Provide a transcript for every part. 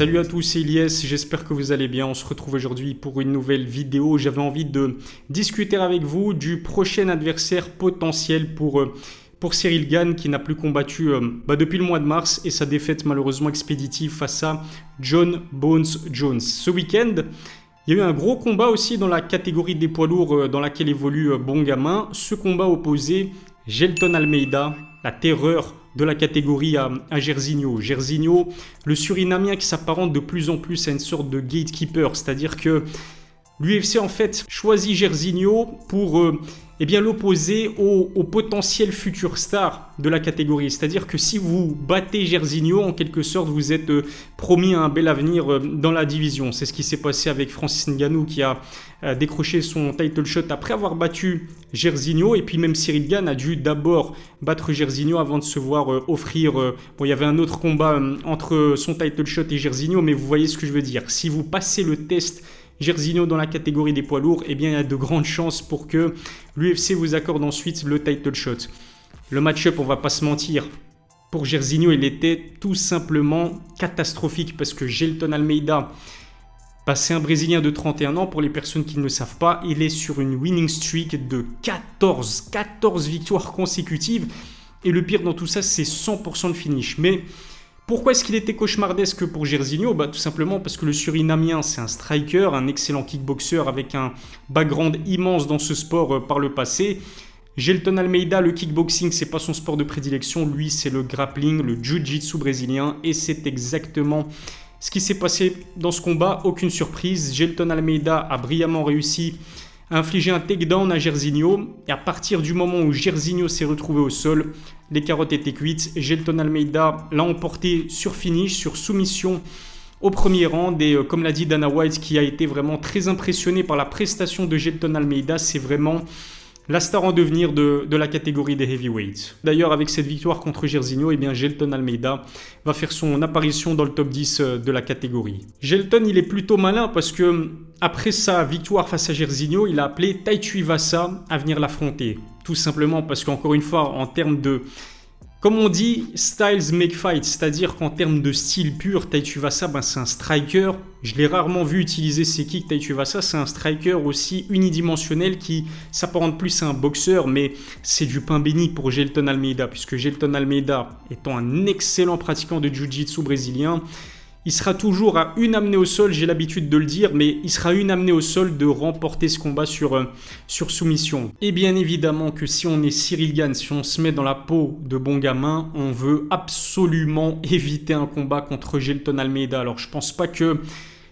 Salut à tous, c'est Elias, j'espère que vous allez bien. On se retrouve aujourd'hui pour une nouvelle vidéo. J'avais envie de discuter avec vous du prochain adversaire potentiel pour, euh, pour Cyril Gann qui n'a plus combattu euh, bah, depuis le mois de mars et sa défaite malheureusement expéditive face à John Bones Jones. Ce week-end, il y a eu un gros combat aussi dans la catégorie des poids lourds euh, dans laquelle évolue Bon Gamin. Ce combat opposé Gelton Almeida, la terreur de la catégorie à, à Gersigno. Gersigno, le Surinamien qui s'apparente de plus en plus à une sorte de gatekeeper, c'est-à-dire que l'UFC en fait choisit Gersigno pour euh, eh l'opposer au, potentiel futur star de la catégorie. C'est-à-dire que si vous battez Gersigno, en quelque sorte, vous êtes euh, promis un bel avenir euh, dans la division. C'est ce qui s'est passé avec Francis Ngannou qui a décroché son title shot après avoir battu Gersigno. Et puis même Cyril Gann a dû d'abord battre Gersigno avant de se voir offrir... bon, il y avait un autre combat entre son title shot et Gersigno, mais vous voyez ce que je veux dire. Si vous passez le test Gersigno dans la catégorie des poids lourds, eh bien il y a de grandes chances pour que l'UFC vous accorde ensuite le title shot. Le match-up, on va pas se mentir, pour Gersigno, il était tout simplement catastrophique parce que Gelton Almeida, c'est un Brésilien de 31 ans, pour les personnes qui ne le savent pas, il est sur une winning streak de 14, 14 victoires consécutives. Et le pire dans tout ça, c'est 100% de finish. Mais pourquoi est-ce qu'il était cauchemardesque pour Gersigno bah, Tout simplement parce que le Surinamien, c'est un striker, un excellent kickboxer avec un background immense dans ce sport euh, par le passé. Gelton Almeida, le kickboxing, c'est pas son sport de prédilection. Lui, c'est le grappling, le jiu-jitsu brésilien. Et c'est exactement ce qui s'est passé dans ce combat. Aucune surprise. Gelton Almeida a brillamment réussi a infligé un takedown à Gersigno. Et à partir du moment où Gersigno s'est retrouvé au sol, les carottes étaient cuites. Gelton Almeida l'a emporté sur finish, sur soumission au premier rang. Et euh, comme l'a dit Dana White, qui a été vraiment très impressionné par la prestation de Gelton Almeida, c'est vraiment la star en devenir de, la catégorie des heavyweights. D'ailleurs, avec cette victoire contre Gersigno, eh bien, Gelton Almeida va faire son apparition dans le top 10 euh, de la catégorie. Gelton, il est plutôt malin parce que après sa victoire face à Gersigno, il a appelé Taichu Vasa à venir l'affronter. Tout simplement parce qu'encore une fois, en termes de comme on dit, styles make fight, c'est-à-dire qu'en termes de style pur, Taituvasa, ben c'est un striker. Je l'ai rarement vu utiliser ses kicks. Taituvasa, c'est un striker aussi unidimensionnel qui s'apparente plus à un boxeur, mais c'est du pain béni pour Gelton Almeida, puisque Gelton Almeida, étant un excellent pratiquant de jiu-jitsu brésilien, il sera toujours à une amenée au sol, j'ai l'habitude de le dire, mais il sera une amenée au sol de remporter ce combat sur, euh, sur soumission. Et bien évidemment que si on est Cyril Gann, si on se met dans la peau de bon gamin, on veut absolument éviter un combat contre Gelton Almeida. Alors je pense pas que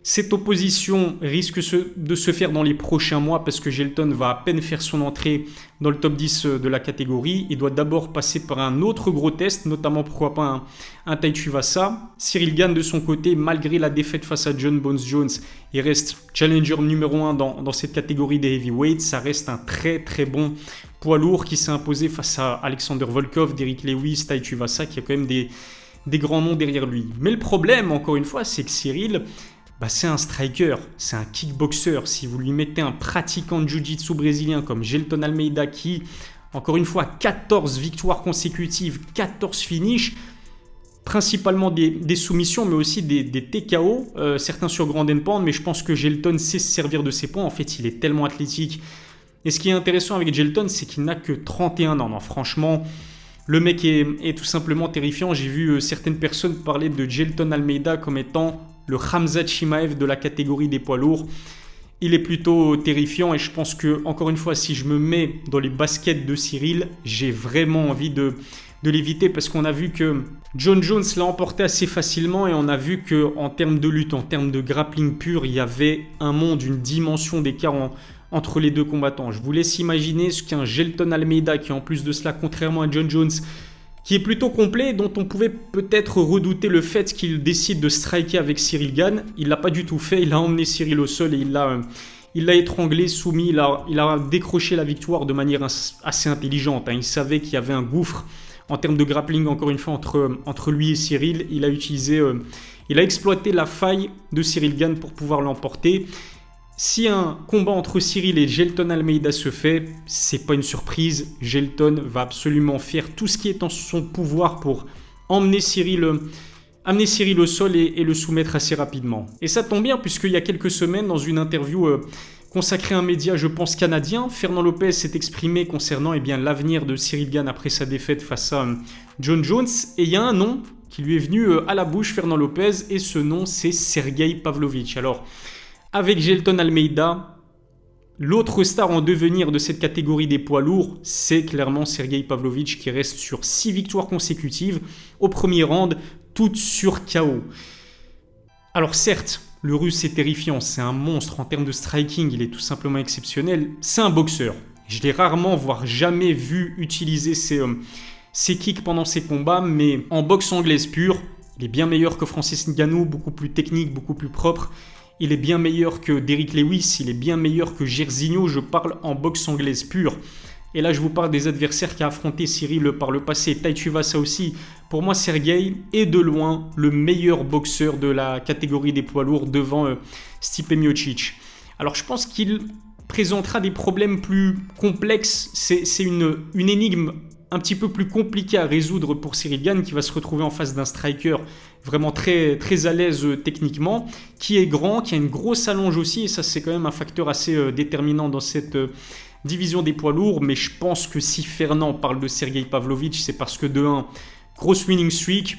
cette opposition risque de se faire dans les prochains mois parce que Gelton va à peine faire son entrée dans le top 10 euh, de la catégorie. Il doit d'abord passer par un autre gros test, notamment pourquoi pas un, un Taichu Vasa. Cyril Gann de son côté, malgré la défaite face à John Bones Jones, il reste challenger numéro 1 dans, cette catégorie des heavyweights. Ça reste un très très bon poids lourd qui s'est imposé face à Alexander Volkov, Derrick Lewis, Taichu Vasa, qui a quand même des grands noms derrière lui. Mais le problème, encore une fois, c'est que Cyril, bah, c'est un striker, c'est un kickboxer. Si vous lui mettez un pratiquant de jiu-jitsu brésilien comme Gelton Almeida qui, encore une fois, 14 victoires consécutives, 14 finishes, principalement des, soumissions, mais aussi des, TKO, euh, certains sur Grand Pound, mais je pense que Gelton sait se servir de ses points. En fait, il est tellement athlétique. Et ce qui est intéressant avec Gelton, c'est qu'il n'a que 31 ans. Non, franchement, le mec est, est tout simplement terrifiant. J'ai vu euh, certaines personnes parler de Gelton Almeida comme étant le Hamza Chimaev de la catégorie des poids lourds. Il est plutôt terrifiant et je pense que, encore une fois, si je me mets dans les baskets de Cyril, j'ai vraiment envie de, de l'éviter parce qu'on a vu que John Jones l'a emporté assez facilement et on a vu que en termes de lutte, en termes de grappling pur, il y avait un monde, une dimension d'écart entre les deux combattants. Je vous laisse imaginer ce qu'un Gelton Almeida qui en plus de cela, contrairement à John Jones, qui est plutôt complet, dont on pouvait peut-être redouter le fait qu'il décide de striker avec Cyril Gann. Il l'a pas du tout fait, il a emmené Cyril au sol et il l'a, euh, étranglé, soumis, il a, décroché la victoire de manière assez intelligente. Hein. Il savait qu'il y avait un gouffre en termes de grappling, encore une fois, entre, entre lui et Cyril. Il a utilisé, euh, il a exploité la faille de Cyril Gann pour pouvoir l'emporter. Si un combat entre Cyril et Gelton Almeida se fait, c'est pas une surprise. Gelton va absolument faire tout ce qui est en son pouvoir pour emmener Cyril amener Cyril au sol et, le soumettre assez rapidement. Et ça tombe bien puisqu'il y a quelques semaines, dans une interview euh, consacrée à un média, je pense, canadien, Fernand Lopez s'est exprimé concernant eh bien, l'avenir de Cyril Gann après sa défaite face à euh, John Jones. Et il y a un nom qui lui est venu euh, à la bouche, Fernand Lopez, et ce nom c'est Sergei Pavlovich. Alors, avec Gelton Almeida, L'autre star en devenir de cette catégorie des poids lourds, c'est clairement Sergei Pavlovich qui reste sur 6 victoires consécutives au premier round, toutes sur KO. Alors certes, le russe est terrifiant, c'est un monstre en termes de striking, il est tout simplement exceptionnel, c'est un boxeur. Je l'ai rarement, voire jamais vu utiliser ses, euh, kicks pendant ses combats, mais en boxe anglaise pure, il est bien meilleur que Francis Ngannou, beaucoup plus technique, beaucoup plus propre. Il est bien meilleur que Derrick Lewis, il est bien meilleur que Gersigno, je parle en boxe anglaise pure. Et là, je vous parle des adversaires qui a affronté Cyril par le passé. ça aussi. Pour moi, Sergei est de loin le meilleur boxeur de la catégorie des poids lourds devant euh, Stipe Miocic. Alors, je pense qu'il présentera des problèmes plus complexes. C'est une, énigme un petit peu plus compliqué à résoudre pour Cyril Gann qui va se retrouver en face d'un striker vraiment très, très à l'aise euh, techniquement, qui est grand, qui a une grosse allonge aussi, et ça c'est quand même un facteur assez euh, déterminant dans cette euh, division des poids lourds, mais je pense que si Fernand parle de Sergei Pavlovich, c'est parce que de 1, grosse winning streak,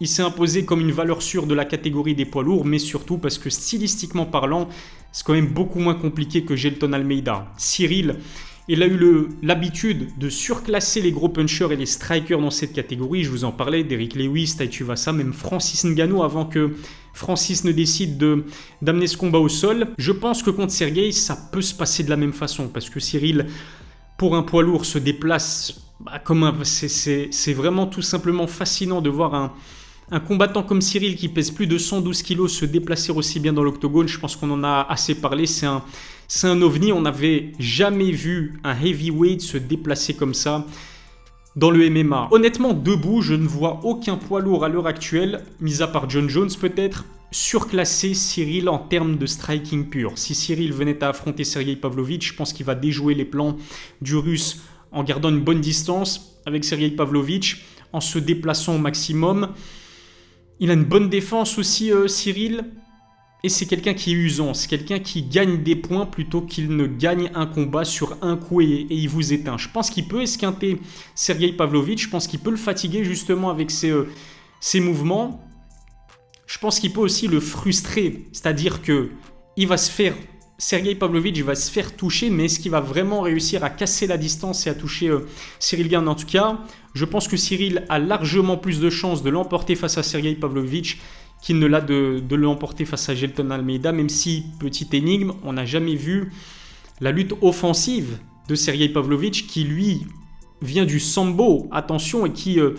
il s'est imposé comme une valeur sûre de la catégorie des poids lourds, mais surtout parce que stylistiquement parlant, c'est quand même beaucoup moins compliqué que Gelton Almeida. Cyril, il a eu l'habitude de surclasser les gros punchers et les strikers dans cette catégorie. Je vous en parlais, Derrick Lewis, Tai ça, même Francis Ngannou avant que Francis ne décide d'amener ce combat au sol. Je pense que contre Sergei, ça peut se passer de la même façon parce que Cyril, pour un poids lourd, se déplace bah, comme un. C'est vraiment tout simplement fascinant de voir un, un combattant comme Cyril qui pèse plus de 112 kg se déplacer aussi bien dans l'octogone. Je pense qu'on en a assez parlé. C'est un c'est un ovni, on n'avait jamais vu un heavyweight se déplacer comme ça dans le MMA. Honnêtement, debout, je ne vois aucun poids lourd à l'heure actuelle, mis à part John Jones peut-être, surclasser Cyril en termes de striking pur. Si Cyril venait à affronter Sergei Pavlovich, je pense qu'il va déjouer les plans du russe en gardant une bonne distance avec Sergei Pavlovich, en se déplaçant au maximum. Il a une bonne défense aussi, euh, Cyril. Et c'est quelqu'un qui est usant, c'est quelqu'un qui gagne des points plutôt qu'il ne gagne un combat sur un coup et, il vous éteint. Je pense qu'il peut esquinter Sergei Pavlovich, je pense qu'il peut le fatiguer justement avec ses, euh, mouvements. Je pense qu'il peut aussi le frustrer, c'est-à-dire que il va se faire Sergei Pavlovich va se faire toucher, mais est-ce qu'il va vraiment réussir à casser la distance et à toucher euh, Cyril Gann En tout cas, je pense que Cyril a largement plus de chances de l'emporter face à Sergei Pavlovich qu'il ne l'a de, l'emporter face à Gelton Almeida, même si, petite énigme, on n'a jamais vu la lutte offensive de Sergei Pavlovich, qui lui vient du sambo, attention, et qui, euh,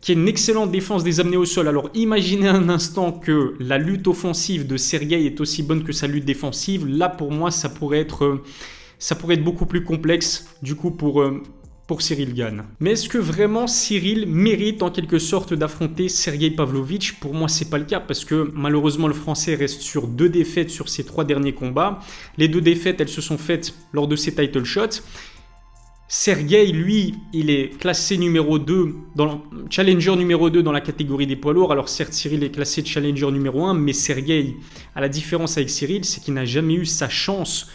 qui est une excellente défense des amenés au sol. Alors imaginez un instant que la lutte offensive de Sergei est aussi bonne que sa lutte défensive. Là, pour moi, ça pourrait être, euh, ça pourrait être beaucoup plus complexe, du coup, pour, euh, pour Cyril Gann. Mais est-ce que vraiment Cyril mérite en quelque sorte d'affronter Sergei Pavlovich Pour moi, c'est pas le cas parce que malheureusement le Français reste sur deux défaites sur ses trois derniers combats. Les deux défaites, elles se sont faites lors de ses title shots. Sergei, lui, il est classé numéro 2, dans, challenger numéro 2 dans la catégorie des poids lourds. Alors certes, Cyril est classé challenger numéro 1, mais Sergei, à la différence avec Cyril, c'est qu'il n'a jamais eu sa chance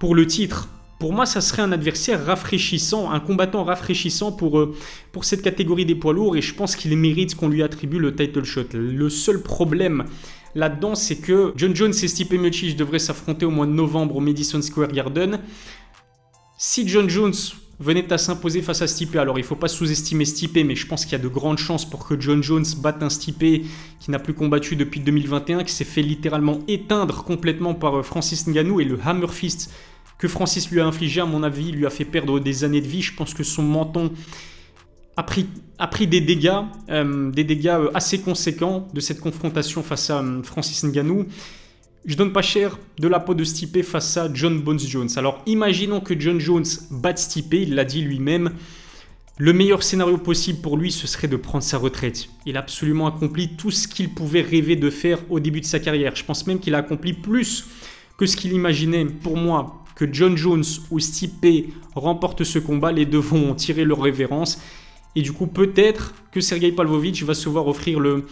pour le titre pour moi, ça serait un adversaire rafraîchissant, un combattant rafraîchissant pour, euh, pour cette catégorie des poids lourds et je pense qu'il mérite qu'on lui attribue le title shot. Le seul problème là-dedans, c'est que John Jones et Stipe Miocic devraient s'affronter au mois de novembre au Madison Square Garden. Si John Jones venait à s'imposer face à Stipe, alors il ne faut pas sous-estimer Stipe, mais je pense qu'il y a de grandes chances pour que John Jones batte un Stipe qui n'a plus combattu depuis 2021, qui s'est fait littéralement éteindre complètement par euh, Francis Ngannou et le Hammer Fist que Francis lui a infligé, à mon avis, lui a fait perdre des années de vie. Je pense que son menton a pris, a pris des dégâts, euh, des dégâts euh, assez conséquents de cette confrontation face à Francis Ngannou. Je donne pas cher de la peau de Stipe face à John Bones Jones. Alors imaginons que John Jones batte Stipe, il l'a dit lui-même. Le meilleur scénario possible pour lui, ce serait de prendre sa retraite. Il a absolument accompli tout ce qu'il pouvait rêver de faire au début de sa carrière. Je pense même qu'il a accompli plus que ce qu'il imaginait. Pour moi, que John Jones ou Stipe remportent ce combat, les deux vont tirer leur révérence. Et du coup, peut-être que Sergei Pavlovich va se voir offrir le,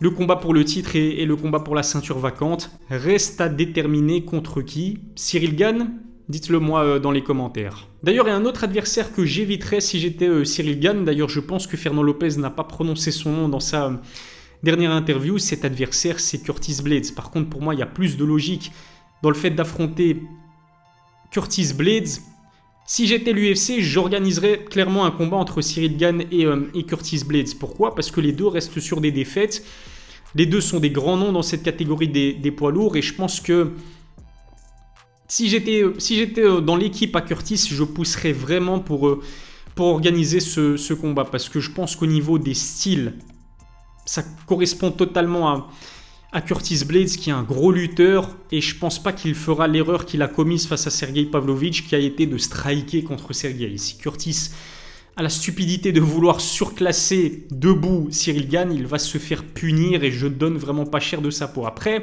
le combat pour le titre et, le combat pour la ceinture vacante. Reste à déterminer contre qui. Cyril Gann Dites-le moi euh, dans les commentaires. D'ailleurs, il y a un autre adversaire que j'éviterais si j'étais euh, Cyril Gann. D'ailleurs, je pense que Fernand Lopez n'a pas prononcé son nom dans sa euh, dernière interview. Cet adversaire, c'est Curtis Blades. Par contre, pour moi, il y a plus de logique dans le fait d'affronter Curtis Blades. Si j'étais l'UFC, j'organiserais clairement un combat entre Cyril Gann et, Curtis Blades. Pourquoi? Parce que les deux restent sur des défaites. Les deux sont des grands noms dans cette catégorie des, poids lourds et je pense que si j'étais si euh, dans l'équipe à Curtis, je pousserais vraiment pour, euh, pour organiser ce, combat parce que je pense qu'au niveau des styles, ça correspond totalement à, à Curtis Blades qui est un gros lutteur et je pense pas qu'il fera l'erreur qu'il a commise face à Sergei Pavlovich qui a été de striker contre Sergei. Si Curtis a la stupidité de vouloir surclasser debout Cyril Gann, il va se faire punir et je donne vraiment pas cher de sa peau. Après,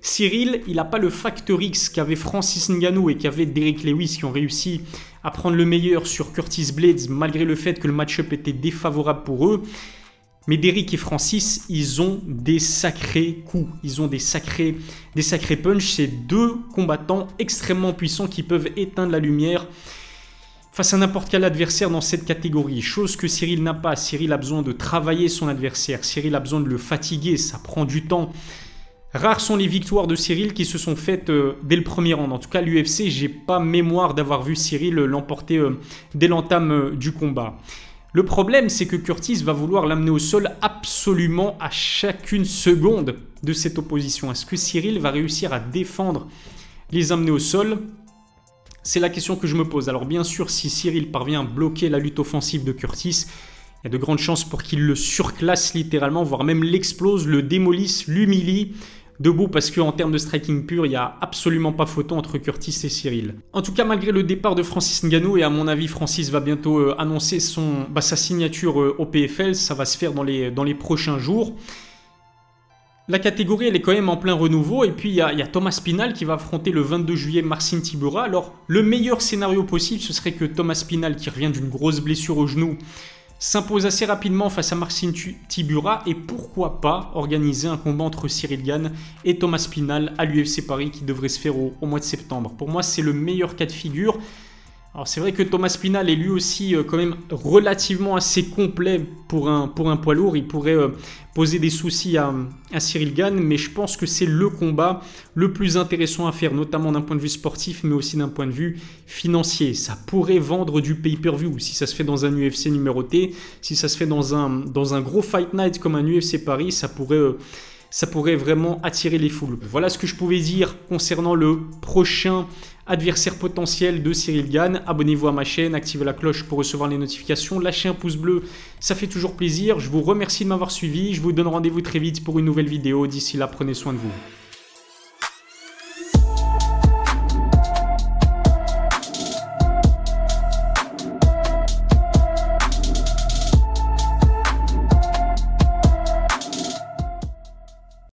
Cyril, il n'a pas le facteur X qu'avait Francis Ngannou et qu'avait Derek Lewis qui ont réussi à prendre le meilleur sur Curtis Blades malgré le fait que le match-up était défavorable pour eux. Mais Derek et Francis, ils ont des sacrés coups, ils ont des sacrés, des sacrés punch. C'est deux combattants extrêmement puissants qui peuvent éteindre la lumière face à n'importe quel adversaire dans cette catégorie. Chose que Cyril n'a pas. Cyril a besoin de travailler son adversaire. Cyril a besoin de le fatiguer. Ça prend du temps. Rares sont les victoires de Cyril qui se sont faites euh, dès le premier round. En tout cas, l'UFC, j'ai pas mémoire d'avoir vu Cyril l'emporter euh, dès l'entame euh, du combat. Le problème, c'est que Curtis va vouloir l'amener au sol absolument à chacune seconde de cette opposition. Est-ce que Cyril va réussir à défendre les amener au sol? C'est la question que je me pose. Alors bien sûr, si Cyril parvient à bloquer la lutte offensive de Curtis, il y a de grandes chances pour qu'il le surclasse littéralement, voire même l'explose, le démolisse, l'humilie debout parce qu'en termes de striking pur, il n'y a absolument pas photo entre Curtis et Cyril. En tout cas, malgré le départ de Francis Ngannou, et à mon avis, Francis va bientôt euh, annoncer son, bah, sa signature euh, au PFL, ça va se faire dans les, prochains jours. La catégorie, elle est quand même en plein renouveau. Et puis, il y, a, Thomas Pinal qui va affronter le 22 juillet Marcin Tibura. Alors, le meilleur scénario possible, ce serait que Thomas Pinal, qui revient d'une grosse blessure au genou, s'impose assez rapidement face à Marcin Tibura et pourquoi pas organiser un combat entre Cyril Gann et Thomas Pinal à l'UFC Paris qui devrait se faire au, au mois de septembre. Pour moi, c'est le meilleur cas de figure. Alors c'est vrai que Thomas Pinal est lui aussi euh, quand même relativement assez complet pour un, pour un poids lourd. Il pourrait euh, poser des soucis à, Cyril Gann, mais je pense que c'est le combat le plus intéressant à faire, notamment d'un point de vue sportif, mais aussi d'un point de vue financier. Ça pourrait vendre du pay-per-view si ça se fait dans un UFC numéroté, si ça se fait dans un, dans un gros Fight Night comme un UFC Paris, ça pourrait... Euh, ça pourrait vraiment attirer les foules. Voilà ce que je pouvais dire concernant le prochain adversaire potentiel de Cyril Gann. Abonnez-vous à ma chaîne, activez la cloche pour recevoir les notifications, lâchez un pouce bleu, ça fait toujours plaisir. Je vous remercie de m'avoir suivi, je vous donne rendez-vous très vite pour une nouvelle vidéo. D'ici là, prenez soin de vous.